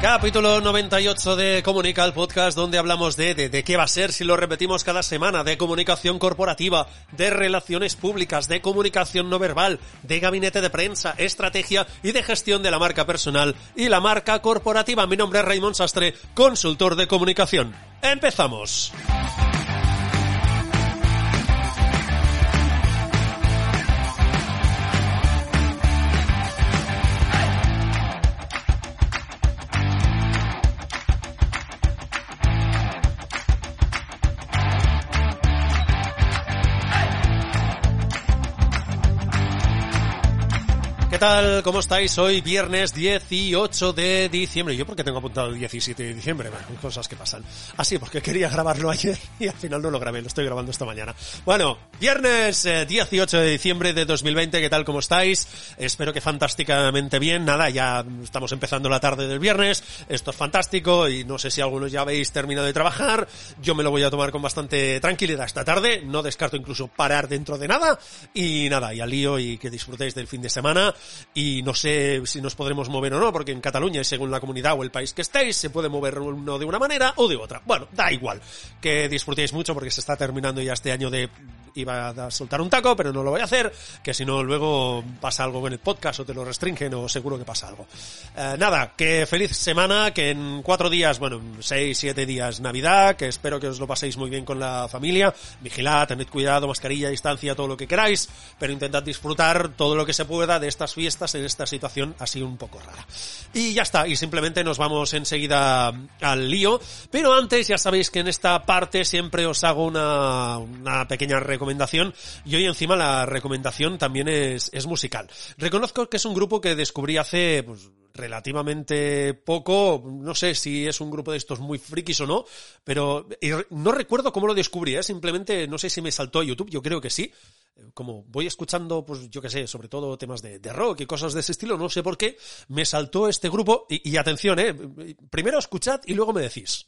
Capítulo 98 de Comunica, el podcast donde hablamos de, de, de qué va a ser si lo repetimos cada semana, de comunicación corporativa, de relaciones públicas, de comunicación no verbal, de gabinete de prensa, estrategia y de gestión de la marca personal y la marca corporativa. Mi nombre es Raymond Sastre, consultor de comunicación. ¡Empezamos! ¿Qué tal? ¿Cómo estáis? Hoy viernes 18 de diciembre. ¿Yo por qué tengo apuntado el 17 de diciembre? Bueno, cosas que pasan. Así, ah, porque quería grabarlo ayer y al final no lo grabé, lo estoy grabando esta mañana. Bueno, viernes 18 eh, de diciembre de 2020, ¿qué tal? ¿Cómo estáis? Espero que fantásticamente bien. Nada, ya estamos empezando la tarde del viernes. Esto es fantástico y no sé si algunos ya habéis terminado de trabajar. Yo me lo voy a tomar con bastante tranquilidad esta tarde. No descarto incluso parar dentro de nada. Y nada, y al lío y que disfrutéis del fin de semana y no sé si nos podremos mover o no, porque en Cataluña, según la comunidad o el país que estéis, se puede mover uno de una manera o de otra. Bueno, da igual. Que disfrutéis mucho porque se está terminando ya este año de iba a soltar un taco, pero no lo voy a hacer, que si no luego pasa algo con el podcast o te lo restringen o seguro que pasa algo. Eh, nada, que feliz semana, que en cuatro días, bueno, seis, siete días Navidad, que espero que os lo paséis muy bien con la familia, vigilad, tened cuidado, mascarilla, distancia, todo lo que queráis, pero intentad disfrutar todo lo que se pueda de estas fiestas en esta situación así un poco rara. Y ya está, y simplemente nos vamos enseguida al lío, pero antes ya sabéis que en esta parte siempre os hago una, una pequeña recomendación y hoy encima la recomendación también es, es musical. Reconozco que es un grupo que descubrí hace pues, relativamente poco, no sé si es un grupo de estos muy frikis o no, pero no recuerdo cómo lo descubrí, ¿eh? simplemente no sé si me saltó a YouTube, yo creo que sí, como voy escuchando, pues yo que sé, sobre todo temas de, de, rock y cosas de ese estilo, no sé por qué, me saltó este grupo y, y atención, eh, primero escuchad y luego me decís.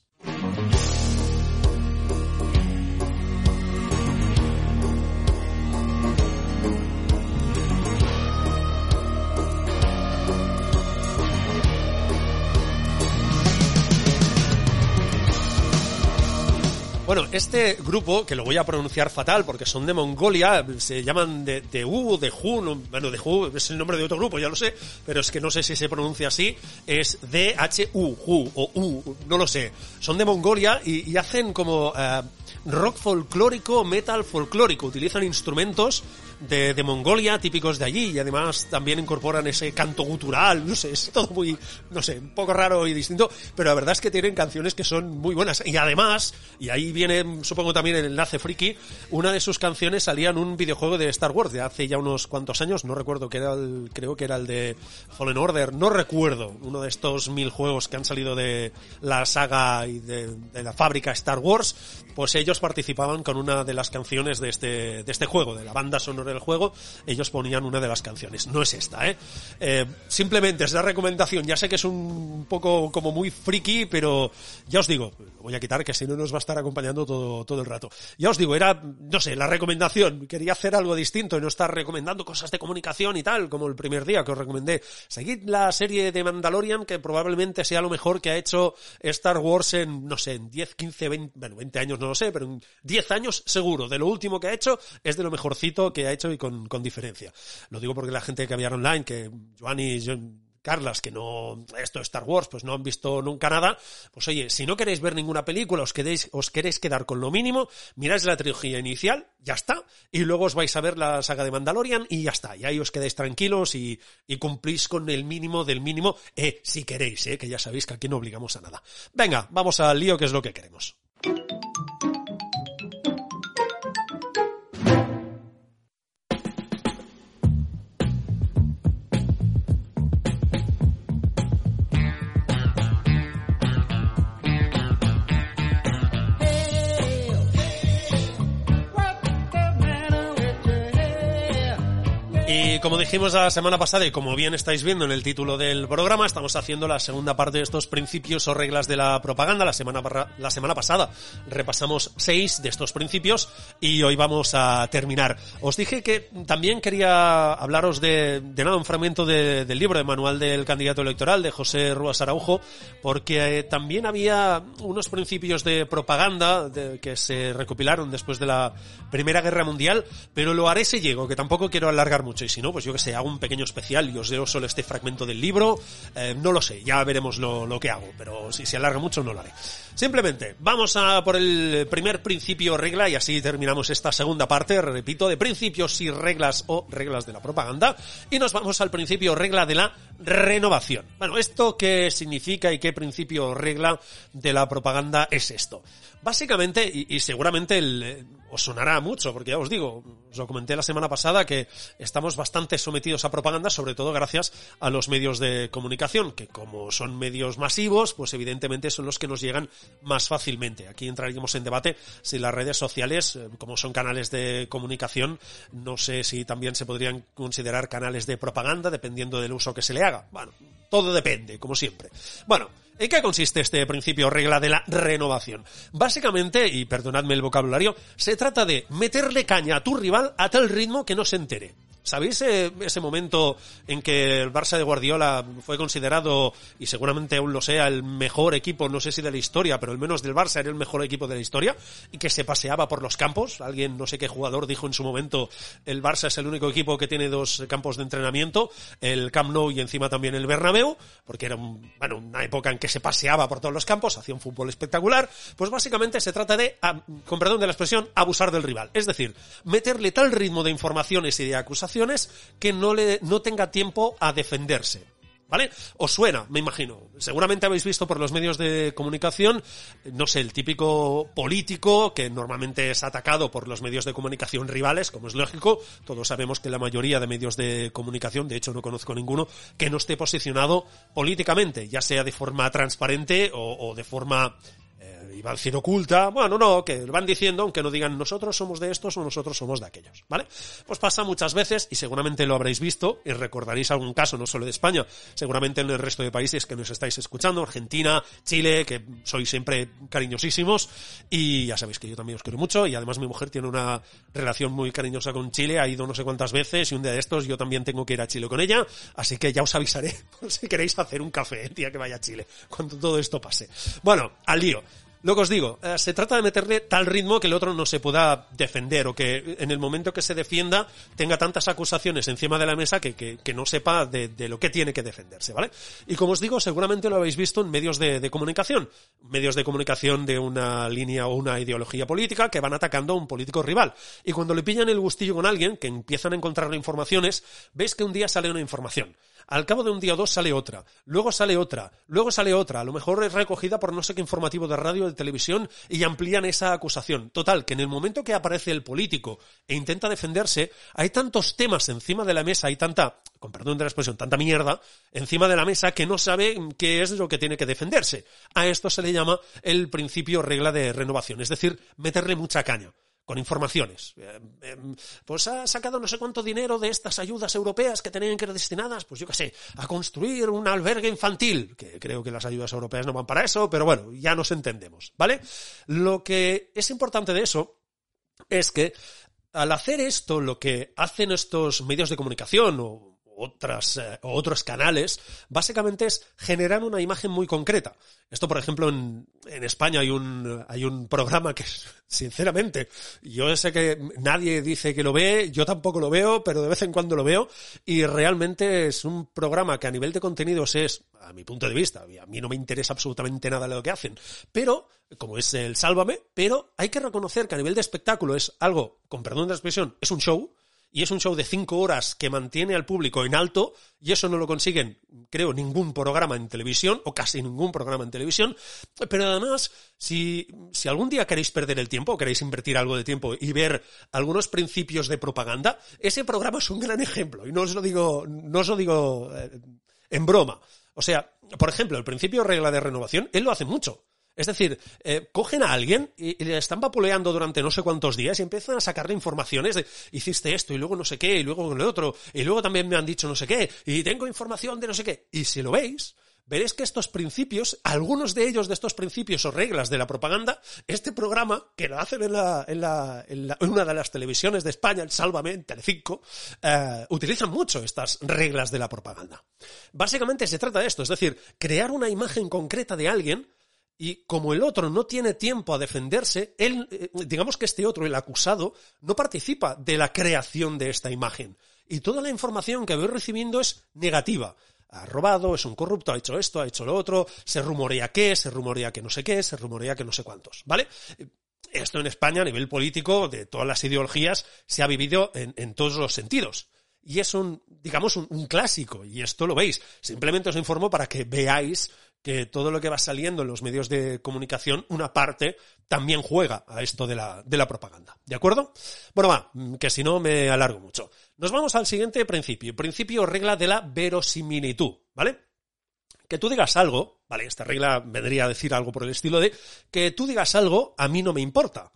Bueno, este grupo, que lo voy a pronunciar fatal porque son de Mongolia, se llaman de, de U, de Hu, no, bueno, de Hu es el nombre de otro grupo, ya lo sé, pero es que no sé si se pronuncia así, es D-H-U, Hu, o U, no lo sé. Son de Mongolia y, hacen como uh, rock folclórico, metal folclórico, utilizan instrumentos de, de, Mongolia, típicos de allí, y además también incorporan ese canto gutural, no sé, es todo muy, no sé, un poco raro y distinto, pero la verdad es que tienen canciones que son muy buenas. Y además, y ahí viene, supongo también el enlace friki, una de sus canciones salía en un videojuego de Star Wars de hace ya unos cuantos años, no recuerdo que era el, creo que era el de Fallen Order, no recuerdo, uno de estos mil juegos que han salido de la saga y de, de la fábrica Star Wars, pues ellos participaban con una de las canciones de este, de este juego, de la banda sonora del juego, ellos ponían una de las canciones. No es esta, ¿eh? eh simplemente es la recomendación. Ya sé que es un poco como muy friki, pero ya os digo, voy a quitar que si no nos va a estar acompañando todo, todo el rato. Ya os digo, era, no sé, la recomendación. Quería hacer algo distinto y no estar recomendando cosas de comunicación y tal, como el primer día que os recomendé. Seguid la serie de Mandalorian, que probablemente sea lo mejor que ha hecho Star Wars en, no sé, en 10, 15, 20, bueno, 20 años no lo sé, pero en 10 años seguro. De lo último que ha hecho es de lo mejorcito que ha hecho y con, con diferencia. Lo digo porque la gente que había online, que Joan y Carlas, que no, esto Star Wars, pues no han visto nunca nada, pues oye, si no queréis ver ninguna película, os queréis, os queréis quedar con lo mínimo, miráis la trilogía inicial, ya está, y luego os vais a ver la saga de Mandalorian y ya está, y ahí os quedáis tranquilos y, y cumplís con el mínimo del mínimo, eh, si queréis, eh, que ya sabéis que aquí no obligamos a nada. Venga, vamos al lío, que es lo que queremos. Y Y como dijimos la semana pasada y como bien estáis viendo en el título del programa, estamos haciendo la segunda parte de estos principios o reglas de la propaganda. La semana, la semana pasada repasamos seis de estos principios y hoy vamos a terminar. Os dije que también quería hablaros de, de nada, un fragmento de, del libro de Manual del Candidato Electoral de José Rúas Araujo, porque eh, también había unos principios de propaganda que se recopilaron después de la Primera Guerra Mundial, pero lo haré si llego, que tampoco quiero alargar mucho no, pues yo que sé, hago un pequeño especial y os leo solo este fragmento del libro, eh, no lo sé, ya veremos lo, lo que hago, pero si se alarga mucho no lo haré. Simplemente, vamos a por el primer principio regla y así terminamos esta segunda parte, repito, de principios y reglas o reglas de la propaganda y nos vamos al principio regla de la renovación. Bueno, ¿esto qué significa y qué principio regla de la propaganda es esto? Básicamente, y, seguramente eh, os sonará mucho, porque ya os digo, os lo comenté la semana pasada que estamos bastante sometidos a propaganda, sobre todo gracias a los medios de comunicación, que como son medios masivos, pues evidentemente son los que nos llegan más fácilmente. Aquí entraríamos en debate si las redes sociales, eh, como son canales de comunicación, no sé si también se podrían considerar canales de propaganda, dependiendo del uso que se le haga. Bueno, todo depende, como siempre. Bueno, ¿En qué consiste este principio o regla de la renovación? Básicamente, y perdonadme el vocabulario, se trata de meterle caña a tu rival a tal ritmo que no se entere. ¿Sabéis eh, ese momento en que el Barça de Guardiola fue considerado, y seguramente aún lo sea, el mejor equipo, no sé si de la historia, pero al menos del Barça era el mejor equipo de la historia, y que se paseaba por los campos? Alguien, no sé qué jugador, dijo en su momento, el Barça es el único equipo que tiene dos campos de entrenamiento, el Camp Nou y encima también el Bernabéu, porque era un, bueno, una época en que se paseaba por todos los campos, hacía un fútbol espectacular, pues básicamente se trata de, con perdón de la expresión, abusar del rival. Es decir, meterle tal ritmo de informaciones y de acusaciones que no, le, no tenga tiempo a defenderse. ¿Vale? Os suena, me imagino. Seguramente habéis visto por los medios de comunicación, no sé, el típico político que normalmente es atacado por los medios de comunicación rivales, como es lógico. Todos sabemos que la mayoría de medios de comunicación, de hecho no conozco ninguno, que no esté posicionado políticamente, ya sea de forma transparente o, de forma iba a decir oculta, bueno, no, que van diciendo, aunque no digan nosotros somos de estos o nosotros somos de aquellos, ¿vale? Pues pasa muchas veces y seguramente lo habréis visto y recordaréis algún caso, no solo de España, seguramente en el resto de países que nos estáis escuchando, Argentina, Chile, que sois siempre cariñosísimos y ya sabéis que yo también os quiero mucho y además mi mujer tiene una relación muy cariñosa con Chile, ha ido no sé cuántas veces y un día de estos yo también tengo que ir a Chile con ella, así que ya os avisaré si queréis hacer un café el día que vaya a Chile, cuando todo esto pase. Bueno, al lío. Lo que os digo, eh, se trata de meterle tal ritmo que el otro no se pueda defender o que en el momento que se defienda tenga tantas acusaciones encima de la mesa que, que, no sepa de, lo que tiene que defenderse, ¿vale? Y como os digo, seguramente lo habéis visto en medios de, de, comunicación, medios de comunicación de una línea o una ideología política que van atacando a un político rival. Y cuando le pillan el gustillo con alguien, que empiezan a encontrar informaciones, veis que un día sale una información. Al cabo de un día o dos sale otra, luego sale otra, luego sale otra, a lo mejor es recogida por no sé qué informativo de radio o de televisión y amplían esa acusación. Total, que en el momento que aparece el político e intenta defenderse, hay tantos temas encima de la mesa, hay tanta, con perdón de la expresión, tanta mierda encima de la mesa que no sabe qué es lo que tiene que defenderse. A esto se le llama el principio regla de renovación, es decir, meterle mucha caña con informaciones. Pues ha sacado no sé cuánto dinero de estas ayudas europeas que tenían que ir destinadas, pues yo qué sé, a construir un albergue infantil, que creo que las ayudas europeas no van para eso, pero bueno, ya nos entendemos, ¿vale? Lo que es importante de eso es que al hacer esto, lo que hacen estos medios de comunicación o otras, eh, otros canales, básicamente es generar una imagen muy concreta. Esto, por ejemplo, en, en España hay un, hay un programa que, sinceramente, yo sé que nadie dice que lo ve, yo tampoco lo veo, pero de vez en cuando lo veo, y realmente es un programa que a nivel de contenidos es, a mi punto de vista, a mí no me interesa absolutamente nada lo que hacen, pero, como es el Sálvame, pero hay que reconocer que a nivel de espectáculo es algo, con perdón de la expresión, es un show, y es un show de cinco horas que mantiene al público en alto, y eso no lo consiguen, creo, ningún programa en televisión, o casi ningún programa en televisión, pero además, si, si algún día queréis perder el tiempo, o queréis invertir algo de tiempo y ver algunos principios de propaganda, ese programa es un gran ejemplo, y no os lo digo, no os lo digo eh, en broma. O sea, por ejemplo, el principio regla de renovación, él lo hace mucho. Es decir, eh, cogen a alguien y, le están vapuleando durante no sé cuántos días y empiezan a sacarle informaciones de hiciste esto y luego no sé qué y luego lo otro y luego también me han dicho no sé qué y tengo información de no sé qué. Y si lo veis, veréis que estos principios, algunos de ellos de estos principios o reglas de la propaganda, este programa, que lo hacen en, la, en, la, en, una de las televisiones de España, el Sálvame, en Telecinco, eh, utilizan mucho estas reglas de la propaganda. Básicamente se trata de esto, es decir, crear una imagen concreta de alguien y como el otro no tiene tiempo a defenderse, él, eh, digamos que este otro, el acusado, no participa de la creación de esta imagen. Y toda la información que voy recibiendo es negativa. Ha robado, es un corrupto, ha hecho esto, ha hecho lo otro, se rumorea qué, se rumorea que no sé qué, se rumorea que no sé cuántos, ¿vale? Esto en España, a nivel político, de todas las ideologías, se ha vivido en, todos los sentidos y es un, digamos, un, un, clásico, y esto lo veis. Simplemente os informo para que veáis que todo lo que va saliendo en los medios de comunicación, una parte también juega a esto de la, de la propaganda. ¿De acuerdo? Bueno, va, que si no me alargo mucho. Nos vamos al siguiente principio. Principio regla de la verosimilitud, ¿vale? Que tú digas algo, ¿vale? Esta regla vendría a decir algo por el estilo de que tú digas algo, a mí no me importa.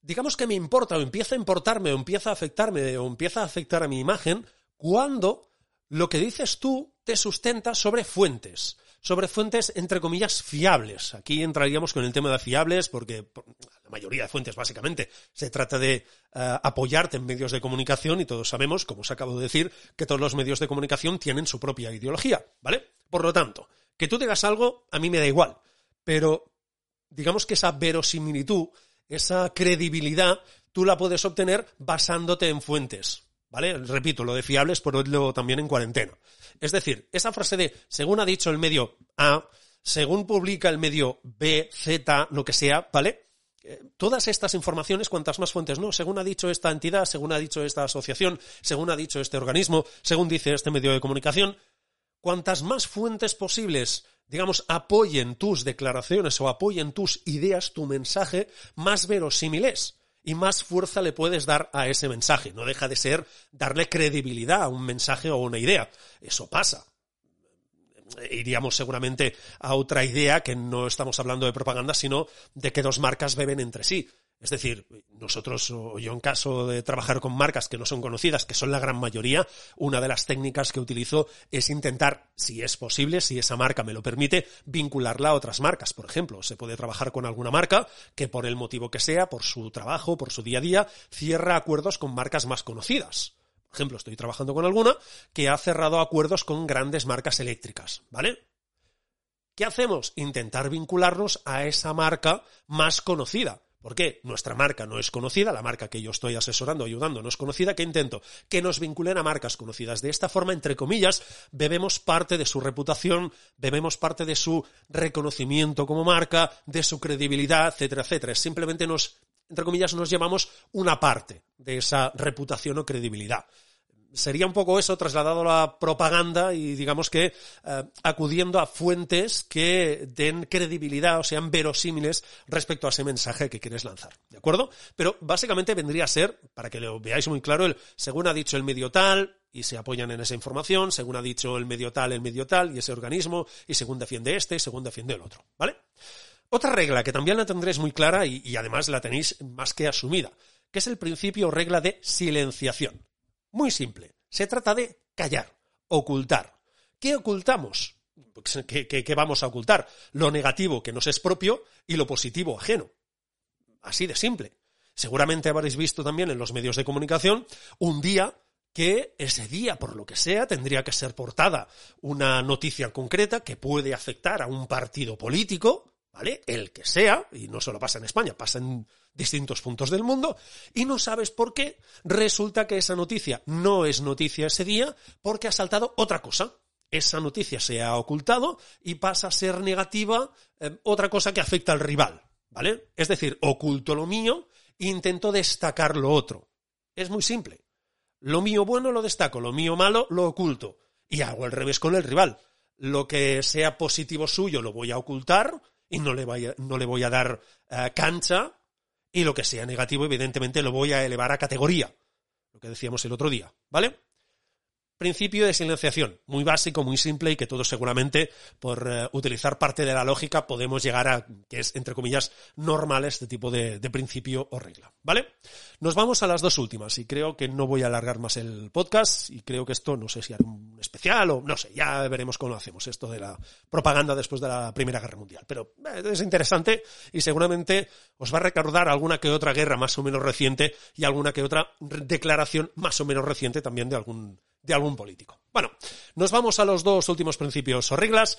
Digamos que me importa o empieza a importarme o empieza a afectarme o empieza a afectar a mi imagen cuando lo que dices tú te sustenta sobre fuentes sobre fuentes, entre comillas, fiables. Aquí entraríamos con el tema de fiables porque la mayoría de fuentes, básicamente, se trata de eh, apoyarte en medios de comunicación y todos sabemos, como os acabo de decir, que todos los medios de comunicación tienen su propia ideología, ¿vale? Por lo tanto, que tú digas algo, a mí me da igual, pero digamos que esa verosimilitud, esa credibilidad, tú la puedes obtener basándote en fuentes, ¿vale? Repito, lo de fiables, por oírlo también en cuarentena. Es decir, esa frase de, según ha dicho el medio A, según publica el medio B, Z, lo que sea, ¿vale? Eh, todas estas informaciones, cuantas más fuentes, no, según ha dicho esta entidad, según ha dicho esta asociación, según ha dicho este organismo, según dice este medio de comunicación, cuantas más fuentes posibles, digamos, apoyen tus declaraciones o apoyen tus ideas, tu mensaje, más verosímil es y más fuerza le puedes dar a ese mensaje. No deja de ser darle credibilidad a un mensaje o una idea. Eso pasa. Iríamos seguramente a otra idea que no estamos hablando de propaganda, sino de que dos marcas beben entre sí. Es decir, nosotros, o yo en caso de trabajar con marcas que no son conocidas, que son la gran mayoría, una de las técnicas que utilizo es intentar, si es posible, si esa marca me lo permite, vincularla a otras marcas. Por ejemplo, se puede trabajar con alguna marca que por el motivo que sea, por su trabajo, por su día a día, cierra acuerdos con marcas más conocidas. Por ejemplo, estoy trabajando con alguna que ha cerrado acuerdos con grandes marcas eléctricas, ¿vale? ¿Qué hacemos? Intentar vincularnos a esa marca más conocida ¿Por qué? Nuestra marca no es conocida, la marca que yo estoy asesorando, ayudando, no es conocida. ¿Qué intento? Que nos vinculen a marcas conocidas. De esta forma, entre comillas, bebemos parte de su reputación, bebemos parte de su reconocimiento como marca, de su credibilidad, etcétera, etcétera. Simplemente nos, entre comillas, nos llevamos una parte de esa reputación o credibilidad sería un poco eso trasladado a la propaganda y digamos que eh, acudiendo a fuentes que den credibilidad o sean verosímiles respecto a ese mensaje que quieres lanzar. ¿De acuerdo? Pero básicamente vendría a ser, para que lo veáis muy claro, el según ha dicho el medio tal, y se apoyan en esa información, según ha dicho el medio tal, el medio tal, y ese organismo, y según defiende este, según defiende el otro. ¿Vale? Otra regla que también la tendréis muy clara y, y además la tenéis más que asumida, que es el principio o regla de silenciación. Muy simple. Se trata de callar, ocultar. ¿Qué ocultamos? Pues, ¿Qué, vamos a ocultar? Lo negativo que nos es propio y lo positivo ajeno. Así de simple. Seguramente habréis visto también en los medios de comunicación un día que ese día, por lo que sea, tendría que ser portada una noticia concreta que puede afectar a un partido político, ¿vale? El que sea, y no solo pasa en España, pasa en distintos puntos del mundo, y no sabes por qué, resulta que esa noticia no es noticia ese día porque ha saltado otra cosa. Esa noticia se ha ocultado y pasa a ser negativa eh, otra cosa que afecta al rival, ¿vale? Es decir, oculto lo mío e intento destacar lo otro. Es muy simple. Lo mío bueno lo destaco, lo mío malo lo oculto. Y hago al revés con el rival. Lo que sea positivo suyo lo voy a ocultar y no le, voy a, no le voy a dar uh, cancha. Y lo que sea negativo, evidentemente, lo voy a elevar a categoría. Lo que decíamos el otro día, ¿vale? Principio de silenciación, muy básico, muy simple y que todos seguramente por uh, utilizar parte de la lógica podemos llegar a que es, entre comillas, normal este tipo de, principio o regla, ¿vale? Nos vamos a las dos últimas y creo que no voy a alargar más el podcast y creo que esto no sé si hará un especial o no sé, ya veremos cómo lo hacemos esto de la propaganda después de la Primera Guerra Mundial, pero eh, es interesante y seguramente os va a recordar alguna que otra guerra más o menos reciente y alguna que otra declaración más o menos reciente también de algún de algún político. Bueno, nos vamos a los dos últimos principios o reglas.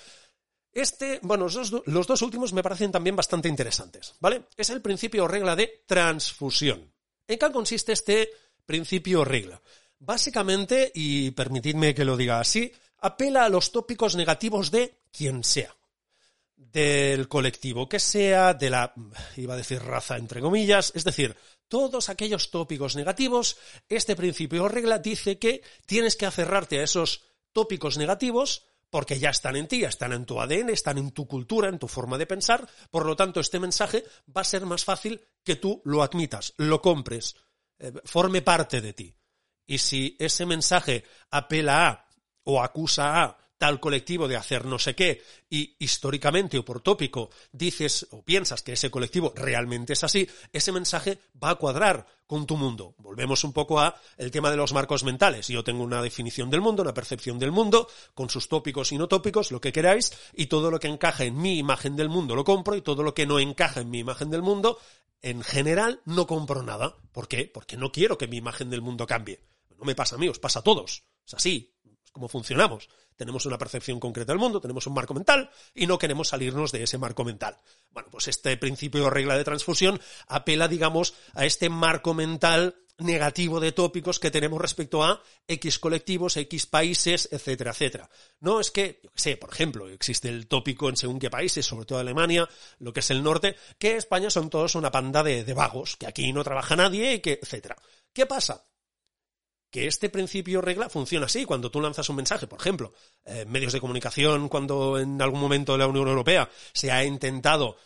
Este, bueno, los dos, últimos me parecen también bastante interesantes, ¿vale? Es el principio o regla de transfusión. ¿En qué consiste este principio o regla? Básicamente, y permitidme que lo diga así, apela a los tópicos negativos de quien sea. Del colectivo que sea, de la, iba a decir raza entre comillas, es decir, todos aquellos tópicos negativos, este principio o regla dice que tienes que aferrarte a esos tópicos negativos porque ya están en ti, ya están en tu ADN, están en tu cultura, en tu forma de pensar, por lo tanto este mensaje va a ser más fácil que tú lo admitas, lo compres, eh, forme parte de ti. Y si ese mensaje apela a o acusa a tal colectivo de hacer no sé qué y históricamente o por tópico dices o piensas que ese colectivo realmente es así, ese mensaje va a cuadrar con tu mundo. Volvemos un poco a el tema de los marcos mentales. Yo tengo una definición del mundo, una percepción del mundo, con sus tópicos y no tópicos, lo que queráis, y todo lo que encaja en mi imagen del mundo lo compro y todo lo que no encaja en mi imagen del mundo, en general no compro nada. ¿Por qué? Porque no quiero que mi imagen del mundo cambie. No me pasa a mí, os pasa a todos. Es así, es como funcionamos. Tenemos una percepción concreta del mundo, tenemos un marco mental y no queremos salirnos de ese marco mental. Bueno, pues este principio o regla de transfusión apela, digamos, a este marco mental negativo de tópicos que tenemos respecto a X colectivos, X países, etcétera, etcétera. No es que, yo qué sé, por ejemplo, existe el tópico en según qué países, sobre todo Alemania, lo que es el norte, que España son todos una panda de vagos, que aquí no trabaja nadie y que, etcétera. ¿Qué pasa? Que este principio regla funciona así. Cuando tú lanzas un mensaje, por ejemplo, eh, medios de comunicación, cuando en algún momento de la Unión Europea se ha intentado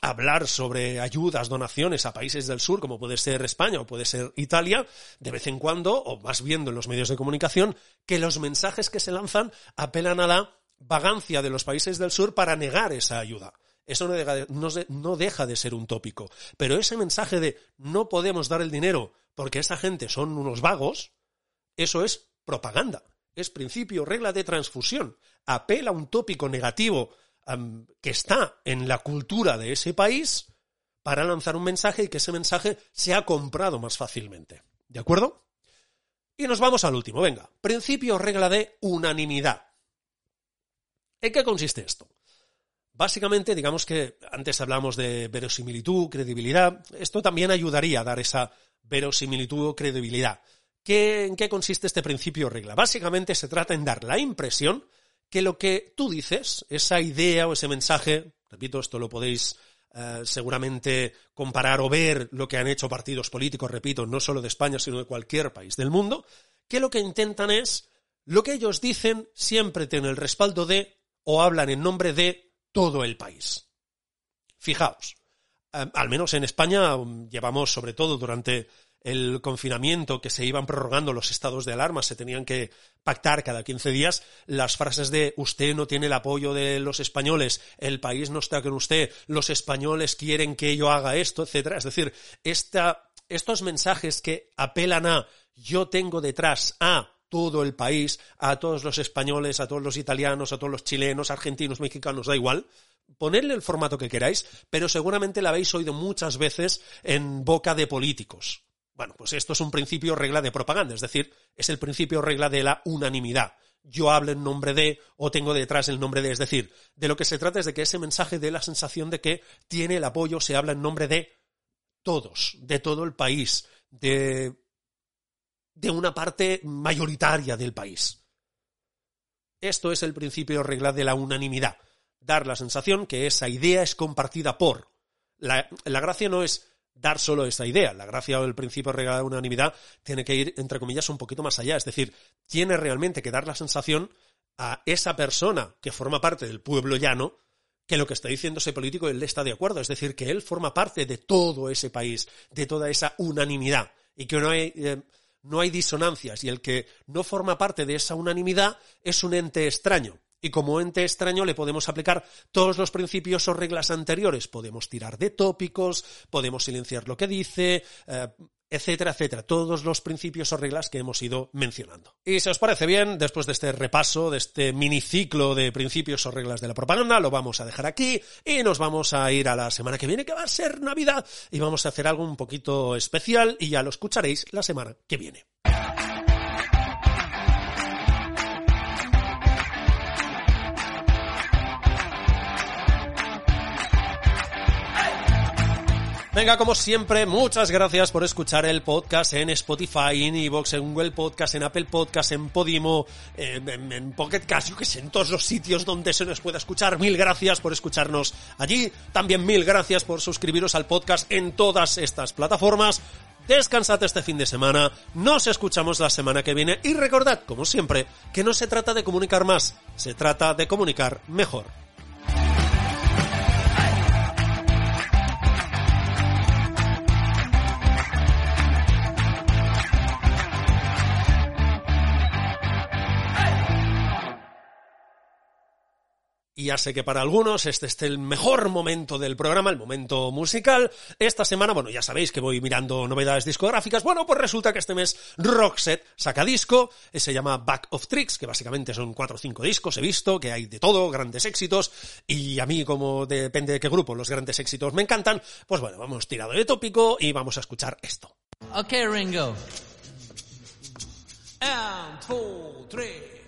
hablar sobre ayudas, donaciones a países del sur, como puede ser España o puede ser Italia, de vez en cuando, o más viendo en los medios de comunicación, que los mensajes que se lanzan apelan a la vagancia de los países del sur para negar esa ayuda. Eso no deja de ser un tópico. Pero ese mensaje de no podemos dar el dinero porque esa gente son unos vagos, eso es propaganda. Es principio, regla de transfusión. Apela a un tópico negativo que está en la cultura de ese país para lanzar un mensaje y que ese mensaje sea comprado más fácilmente. ¿De acuerdo? Y nos vamos al último. Venga, principio, regla de unanimidad. ¿En qué consiste esto? Básicamente, digamos que antes hablamos de verosimilitud, credibilidad. Esto también ayudaría a dar esa verosimilitud o credibilidad. ¿Qué, ¿En qué consiste este principio o regla? Básicamente se trata en dar la impresión que lo que tú dices, esa idea o ese mensaje, repito, esto lo podéis eh, seguramente comparar o ver lo que han hecho partidos políticos, repito, no solo de España, sino de cualquier país del mundo, que lo que intentan es, lo que ellos dicen siempre tiene el respaldo de o hablan en nombre de todo el país. Fijaos, eh, al menos en España um, llevamos, sobre todo durante el confinamiento que se iban prorrogando los estados de alarma, se tenían que pactar cada 15 días las frases de usted no tiene el apoyo de los españoles, el país no está con usted, los españoles quieren que yo haga esto, etcétera. Es decir, esta, estos mensajes que apelan a yo tengo detrás a todo el país, a todos los españoles, a todos los italianos, a todos los chilenos, argentinos, mexicanos, da igual. Ponedle el formato que queráis, pero seguramente la habéis oído muchas veces en boca de políticos. Bueno, pues esto es un principio regla de propaganda, es decir, es el principio regla de la unanimidad. Yo hablo en nombre de o tengo detrás el nombre de, es decir, de lo que se trata es de que ese mensaje dé la sensación de que tiene el apoyo, se habla en nombre de todos, de todo el país, de, de una parte mayoritaria del país. Esto es el principio regla de la unanimidad, dar la sensación que esa idea es compartida por. La, la gracia no es dar solo esa idea. La gracia o el principio de unanimidad tiene que ir, entre comillas, un poquito más allá. Es decir, tiene realmente que dar la sensación a esa persona que forma parte del pueblo llano que lo que está diciendo ese político él está de acuerdo. Es decir, que él forma parte de todo ese país, de toda esa unanimidad. Y que no hay. Eh, no hay disonancias y el que no forma parte de esa unanimidad es un ente extraño. Y como ente extraño le podemos aplicar todos los principios o reglas anteriores. Podemos tirar de tópicos, podemos silenciar lo que dice, eh, etcétera, etcétera. Todos los principios o reglas que hemos ido mencionando. Y si os parece bien, después de este repaso, de este miniciclo de principios o reglas de la propaganda, lo vamos a dejar aquí y nos vamos a ir a la semana que viene, que va a ser Navidad, y vamos a hacer algo un poquito especial y ya lo escucharéis la semana que viene. Venga, como siempre, muchas gracias por escuchar el podcast en Spotify, en Evox, en Google Podcast, en Apple Podcast, en Podimo, en, en, Pocket Cast, yo que sé, en todos los sitios donde se nos pueda escuchar. Mil gracias por escucharnos allí. También mil gracias por suscribiros al podcast en todas estas plataformas. Descansad este fin de semana, nos escuchamos la semana que viene y recordad, como siempre, que no se trata de comunicar más, se trata de comunicar mejor. Y ya sé que para algunos este es el mejor momento del programa, el momento musical. Esta semana, bueno, ya sabéis que voy mirando novedades discográficas. Bueno, pues resulta que este mes Roxette saca disco, eh, se llama Back of Tricks, que básicamente son cuatro o cinco discos, he visto que hay de todo, grandes éxitos. Y a mí, como depende de qué grupo, los grandes éxitos me encantan, pues bueno, vamos tirado de tópico y vamos a escuchar esto. Ok, Ringo. And two, three,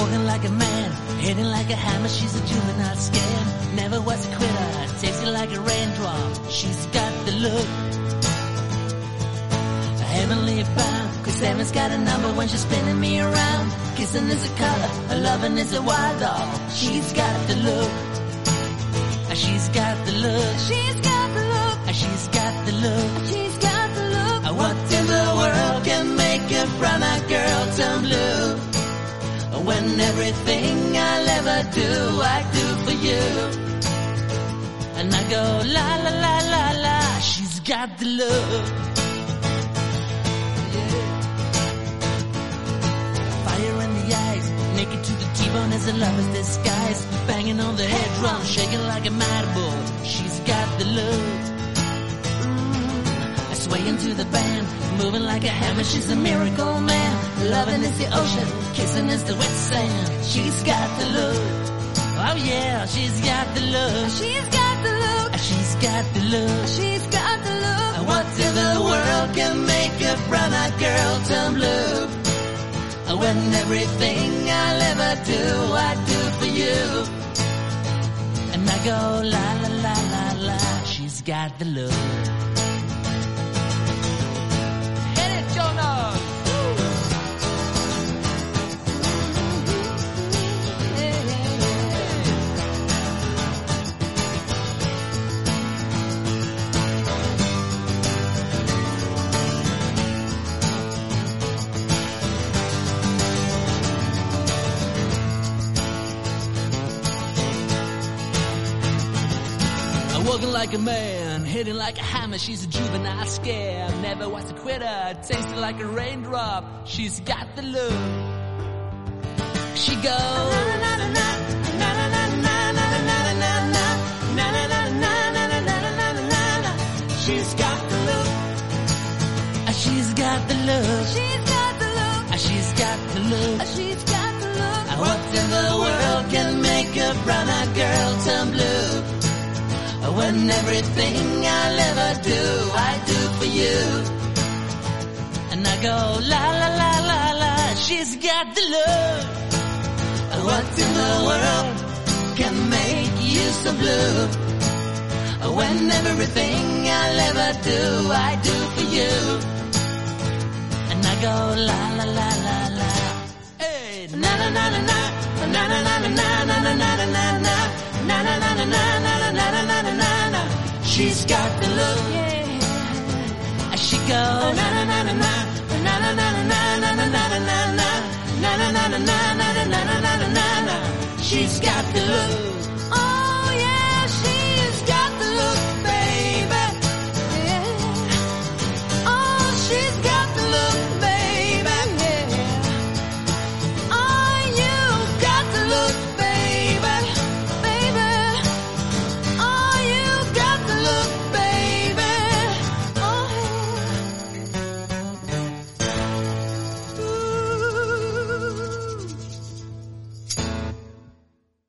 Walking like a man, hitting like a hammer, she's a juvenile scam. Never was a quitter, it like a raindrop. She's got the look. Heavenly bound, cause heaven's got a number when she's spinning me around. Kissing is a color, a loving is a wild dog. She's got the look. She's got the look. Do, I do for you. And I go la la la la la, she's got the love. Yeah. Fire in the eyes, naked to the T-bone as a lover's disguise, banging on the head drum, shaking like a mad bull. She's got the love swaying into the band, moving like a hammer. She's a miracle man. Loving is the ocean, kissing is the wet sand. She's got the look. Oh yeah, she's got the look. She's got the look. She's got the look. She's got the look. What in the world can make a brown-eyed girl turn blue? When everything I'll ever do, I do for you. And I go la la la la la. She's got the look. Walking like a man, hitting like a hammer. She's a juvenile scam. Never was a quitter, tasted like a raindrop. She's got the look. She goes. She's got the look. Ah, she's got the look. She's got the look. Ah, she's got the look. Ah, she's got the look. What in the world can make a brown-eyed girl turn blue? When everything I'll ever do, I do for you. And I go la la la la la, she's got the look. What in the world can make you so blue? When everything I'll ever do, I do for you. And I go la la la la la. Hey, na na na na na, na na na na na na na. She's got the look, yeah. She goes na na na na na, na na na na na na na na na na. Na na na na na na na na na na na. She's got the look.